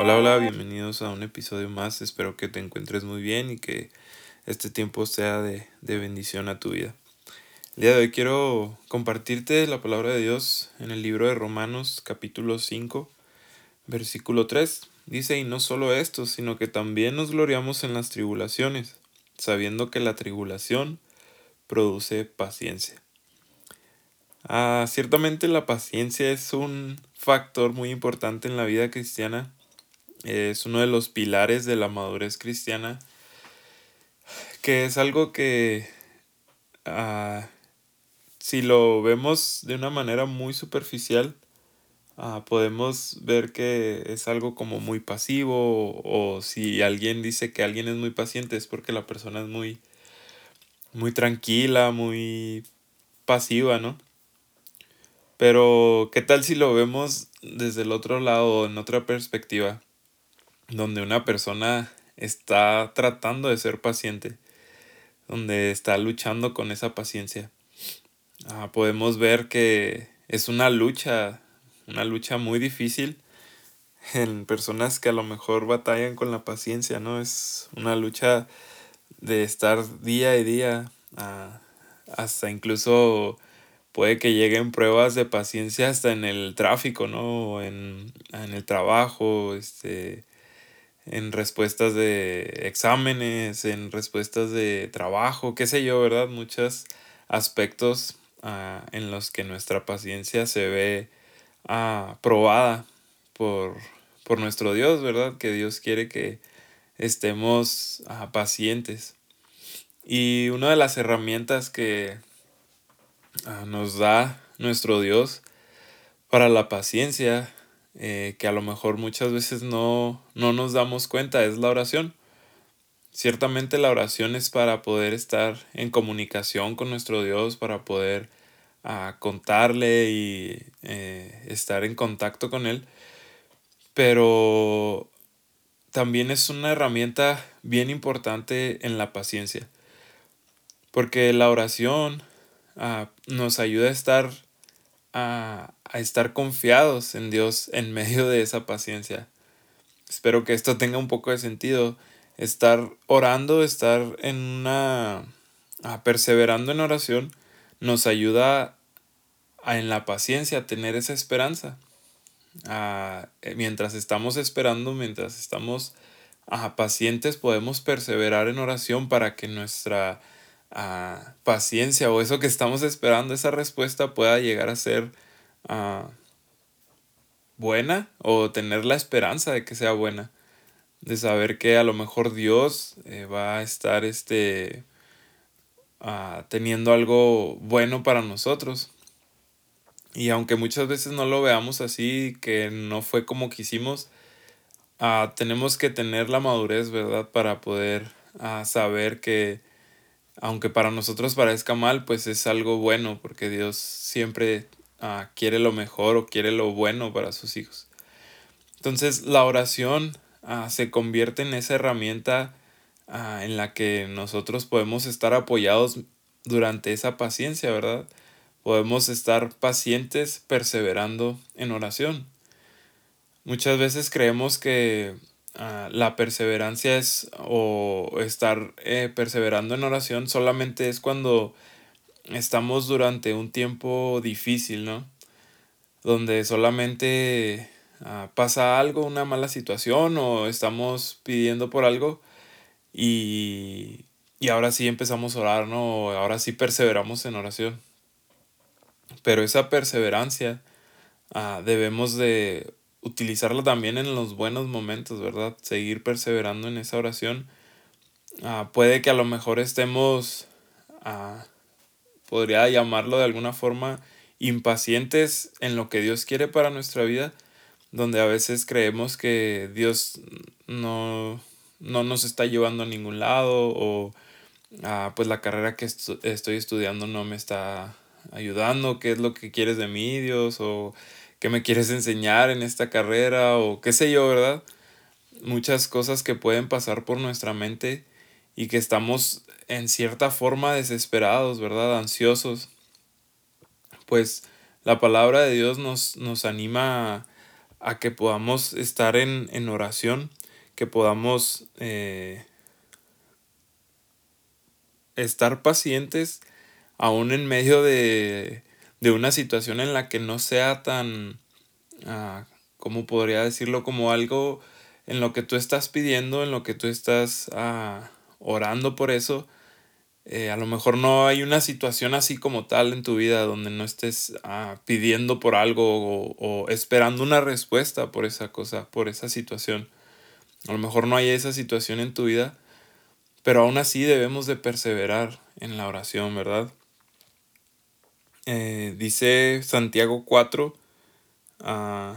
Hola, hola, bienvenidos a un episodio más. Espero que te encuentres muy bien y que este tiempo sea de, bendición a tu vida. El día de hoy quiero compartirte la palabra de Dios en el libro de Romanos capítulo 5, versículo 3. Dice, y no solo esto, sino que también nos gloriamos en las tribulaciones, sabiendo que la tribulación produce paciencia. Ah, ciertamente la paciencia es un factor muy importante en la vida cristiana es uno de los pilares de la madurez cristiana, que es algo que ah, si lo vemos de una manera muy superficial, ah, podemos ver que es algo como muy pasivo o, si alguien dice que alguien es muy paciente es porque la persona es muy, muy tranquila, muy pasiva, ¿no? Pero, ¿qué tal si lo vemos desde el otro lado, en otra perspectiva? Donde una persona está tratando de ser paciente, donde está luchando con esa paciencia. Ah, podemos ver que es una lucha, una lucha muy difícil en personas que a lo mejor batallan con la paciencia, ¿no? Es una lucha de estar día y día, ah, hasta incluso puede que lleguen pruebas de paciencia hasta en el tráfico, ¿no? En, en el trabajo, este, en respuestas de exámenes, en respuestas de trabajo, qué sé yo, ¿verdad? Muchos aspectos ah, en los que nuestra paciencia se ve ah, probada por, por, nuestro Dios, ¿verdad? Que Dios quiere que estemos ah, pacientes. Y una de las herramientas que nos da nuestro Dios para la paciencia eh, que a lo mejor muchas veces no, no nos damos cuenta, es la oración. Ciertamente la oración es para poder estar en comunicación con nuestro Dios, para poder ah, contarle y eh, estar en contacto con Él. Pero también es una herramienta bien importante en la paciencia. Porque la oración ah, nos ayuda a estar a, estar confiados en Dios en medio de esa paciencia. Espero que esto tenga un poco de sentido. Estar orando, estar en una... perseverando en oración, nos ayuda a, en la paciencia a tener esa esperanza. Eh, mientras estamos esperando, mientras estamos pacientes, podemos perseverar en oración para que nuestra paciencia o eso que estamos esperando, esa respuesta pueda llegar a ser ah, buena o tener la esperanza de que sea buena. De saber que a lo mejor Dios eh, va a estar este, ah, teniendo algo bueno para nosotros. Y aunque muchas veces no lo veamos así, que no fue como quisimos, ah, tenemos que tener la madurez, ¿verdad? Para poder saber que aunque para nosotros parezca mal, pues es algo bueno, porque Dios siempre ah, quiere lo mejor o quiere lo bueno para sus hijos. Entonces la oración ah, se convierte en esa herramienta ah, en la que nosotros podemos estar apoyados durante esa paciencia, ¿verdad? Podemos estar pacientes perseverando en oración. Muchas veces creemos que Ah, la perseverancia es o estar eh, perseverando en oración solamente es cuando estamos durante un tiempo difícil, ¿no? Donde solamente ah, pasa algo, una mala situación o estamos pidiendo por algo y, y ahora sí empezamos a orar, ¿no? Ahora sí perseveramos en oración. Pero esa perseverancia ah, debemos de utilizarla también en los buenos momentos, ¿verdad? Seguir perseverando en esa oración. Ah, puede que a lo mejor estemos, ah, podría llamarlo de alguna forma, impacientes en lo que Dios quiere para nuestra vida, donde a veces creemos que Dios no, no nos está llevando a ningún lado o ah, pues la carrera que estoy estudiando no me está ayudando, qué es lo que quieres de mí, Dios, o qué me quieres enseñar en esta carrera o qué sé yo, ¿verdad? Muchas cosas que pueden pasar por nuestra mente y que estamos en cierta forma desesperados, ¿verdad? Ansiosos. Pues la palabra de Dios nos, nos anima a que podamos estar en, en oración, que podamos eh, estar pacientes aún en medio de, de, una situación en la que no sea tan, uh, ¿cómo podría decirlo? Como algo en lo que tú estás pidiendo, en lo que tú estás uh, orando por eso. Eh, a lo mejor no hay una situación así como tal en tu vida donde no estés uh, pidiendo por algo o, o, esperando una respuesta por esa cosa, por esa situación. A lo mejor no hay esa situación en tu vida, pero aún así debemos de perseverar en la oración, ¿verdad? Eh, dice Santiago 4, uh,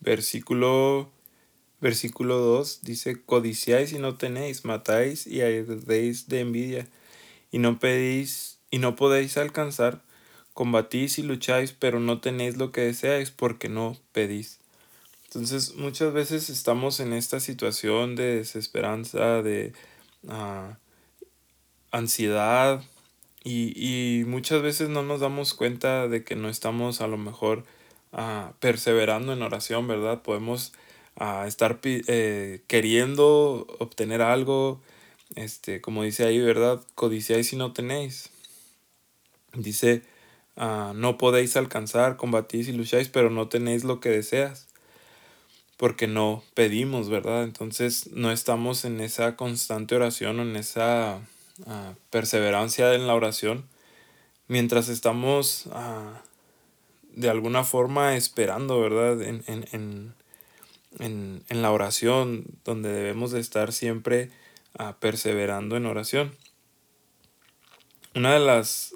versículo, versículo 2, dice, codiciáis y no tenéis, matáis y ardéis de envidia, y no pedís y no podéis alcanzar, combatís y lucháis, pero no tenéis lo que deseáis porque no pedís. Entonces muchas veces estamos en esta situación de desesperanza, de uh, ansiedad y, y, muchas veces no nos damos cuenta de que no estamos a lo mejor uh, perseverando en oración, ¿verdad? Podemos uh, estar eh, queriendo obtener algo, este, como dice ahí, ¿verdad? Codiciáis si no tenéis. Dice, no podéis alcanzar, combatís y lucháis, pero no tenéis lo que deseas porque no pedimos, ¿verdad? Entonces no estamos en esa constante oración en esa perseverancia en la oración mientras estamos de alguna forma esperando, ¿verdad? En, en, en, en, la oración donde debemos de estar siempre perseverando en oración. Una de las...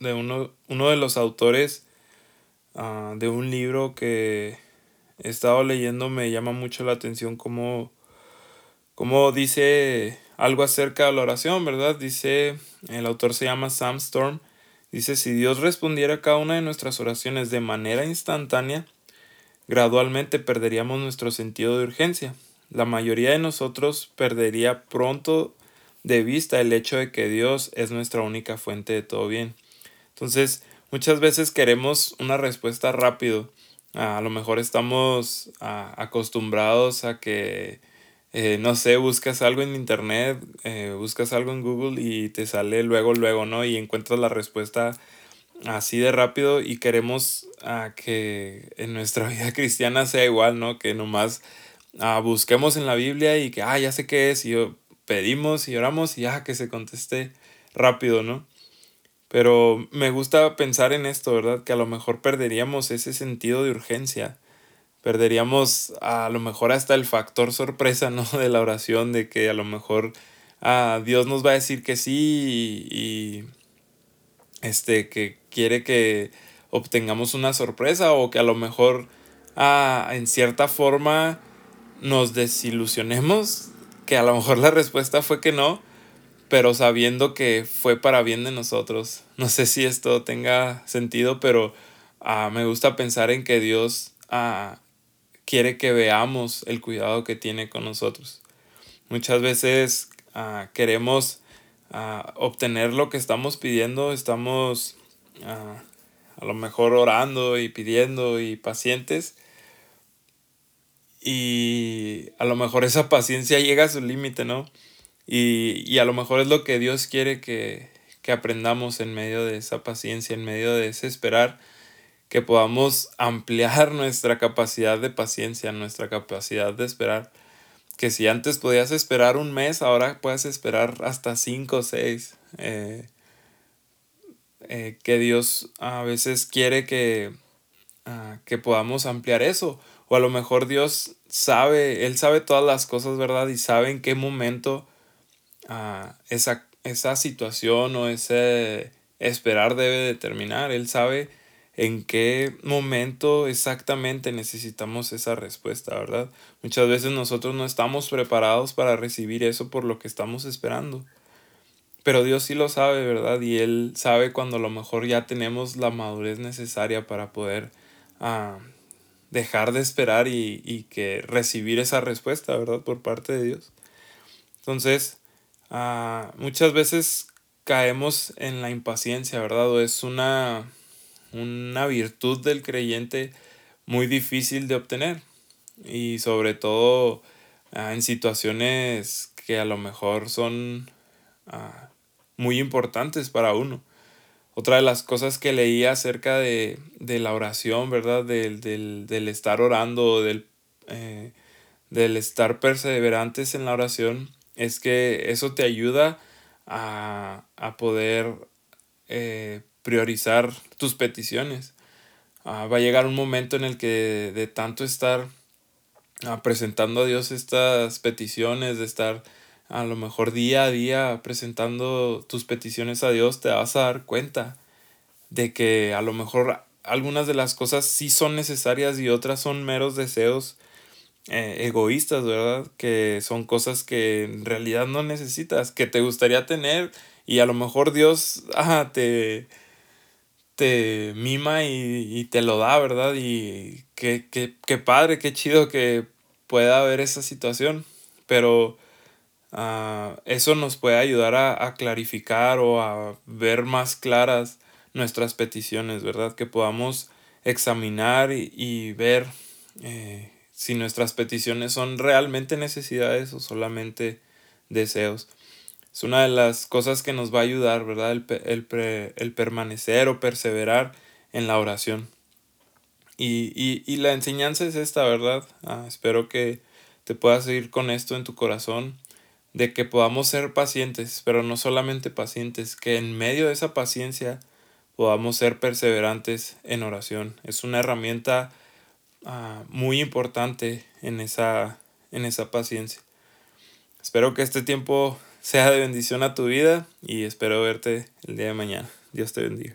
de uno, uno de los autores de un libro que he estado leyendo me llama mucho la atención cómo, cómo dice algo acerca de la oración, ¿verdad? Dice, el autor se llama Sam Storm, dice, si Dios respondiera a cada una de nuestras oraciones de manera instantánea, gradualmente perderíamos nuestro sentido de urgencia. La mayoría de nosotros perdería pronto de vista el hecho de que Dios es nuestra única fuente de todo bien. Entonces, muchas veces queremos una respuesta rápido a lo mejor estamos acostumbrados a que, eh, no sé, buscas algo en internet, eh, buscas algo en Google y te sale luego, luego, ¿no? Y encuentras la respuesta así de rápido y queremos que en nuestra vida cristiana sea igual, ¿no? Que nomás busquemos en la Biblia y que, ah, ya sé qué es, y pedimos y oramos y ya que se conteste rápido, ¿no? Pero me gusta pensar en esto, ¿verdad? Que a lo mejor perderíamos ese sentido de urgencia. Perderíamos a lo mejor hasta el factor sorpresa, ¿no? De la oración, de que a lo mejor ah, Dios nos va a decir que sí y, y este, que quiere que obtengamos una sorpresa o que a lo mejor ah, en cierta forma nos desilusionemos, que a lo mejor la respuesta fue que no pero sabiendo que fue para bien de nosotros. No sé si esto tenga sentido, pero uh, me gusta pensar en que Dios uh, quiere que veamos el cuidado que tiene con nosotros. Muchas veces uh, queremos obtener lo que estamos pidiendo, estamos a lo mejor orando y pidiendo y pacientes. Y a lo mejor esa paciencia llega a su límite, ¿no? Y, y, a lo mejor es lo que Dios quiere que, que aprendamos en medio de esa paciencia, en medio de ese esperar, que podamos ampliar nuestra capacidad de paciencia, nuestra capacidad de esperar. Que si antes podías esperar un mes, ahora puedes esperar hasta cinco o seis. Eh, eh, que Dios a veces quiere que, uh, que podamos ampliar eso. O a lo mejor Dios sabe, Él sabe todas las cosas, ¿verdad? Y sabe en qué momento esa, esa situación o ese esperar debe determinar. Él sabe en qué momento exactamente necesitamos esa respuesta, ¿verdad? Muchas veces nosotros no estamos preparados para recibir eso por lo que estamos esperando. Pero Dios sí lo sabe, ¿verdad? Y Él sabe cuando a lo mejor ya tenemos la madurez necesaria para poder ah, dejar de esperar y, y que recibir esa respuesta, ¿verdad? Por parte de Dios. Entonces, Ah, muchas veces caemos en la impaciencia, ¿verdad? O es una, una virtud del creyente muy difícil de obtener y sobre todo ah, en situaciones que a lo mejor son ah, muy importantes para uno. Otra de las cosas que leí acerca de, la oración, ¿verdad? Del, estar orando, del, eh, del estar perseverantes en la oración, es que eso te ayuda a, poder eh, priorizar tus peticiones. Ah, va a llegar un momento en el que de tanto estar ah, presentando a Dios estas peticiones, de estar a lo mejor día a día presentando tus peticiones a Dios, te vas a dar cuenta de que a lo mejor algunas de las cosas sí son necesarias y otras son meros deseos eh, egoístas, ¿verdad? Que son cosas que en realidad no necesitas, que te gustaría tener y a lo mejor Dios te, te mima y, te lo da, ¿verdad? Y qué, qué, padre, qué chido que pueda haber esa situación, pero ah, eso nos puede ayudar a, clarificar o a ver más claras nuestras peticiones, ¿verdad? Que podamos examinar y, ver eh, si nuestras peticiones son realmente necesidades o solamente deseos. Es una de las cosas que nos va a ayudar, ¿verdad? El, permanecer o perseverar en la oración. Y, la enseñanza es esta, ¿verdad? Ah, espero que te puedas seguir con esto en tu corazón, de que podamos ser pacientes, pero no solamente pacientes, que en medio de esa paciencia podamos ser perseverantes en oración. Es una herramienta Ah, muy importante en esa, en esa paciencia. Espero que este tiempo sea de bendición a tu vida y espero verte el día de mañana. Dios te bendiga.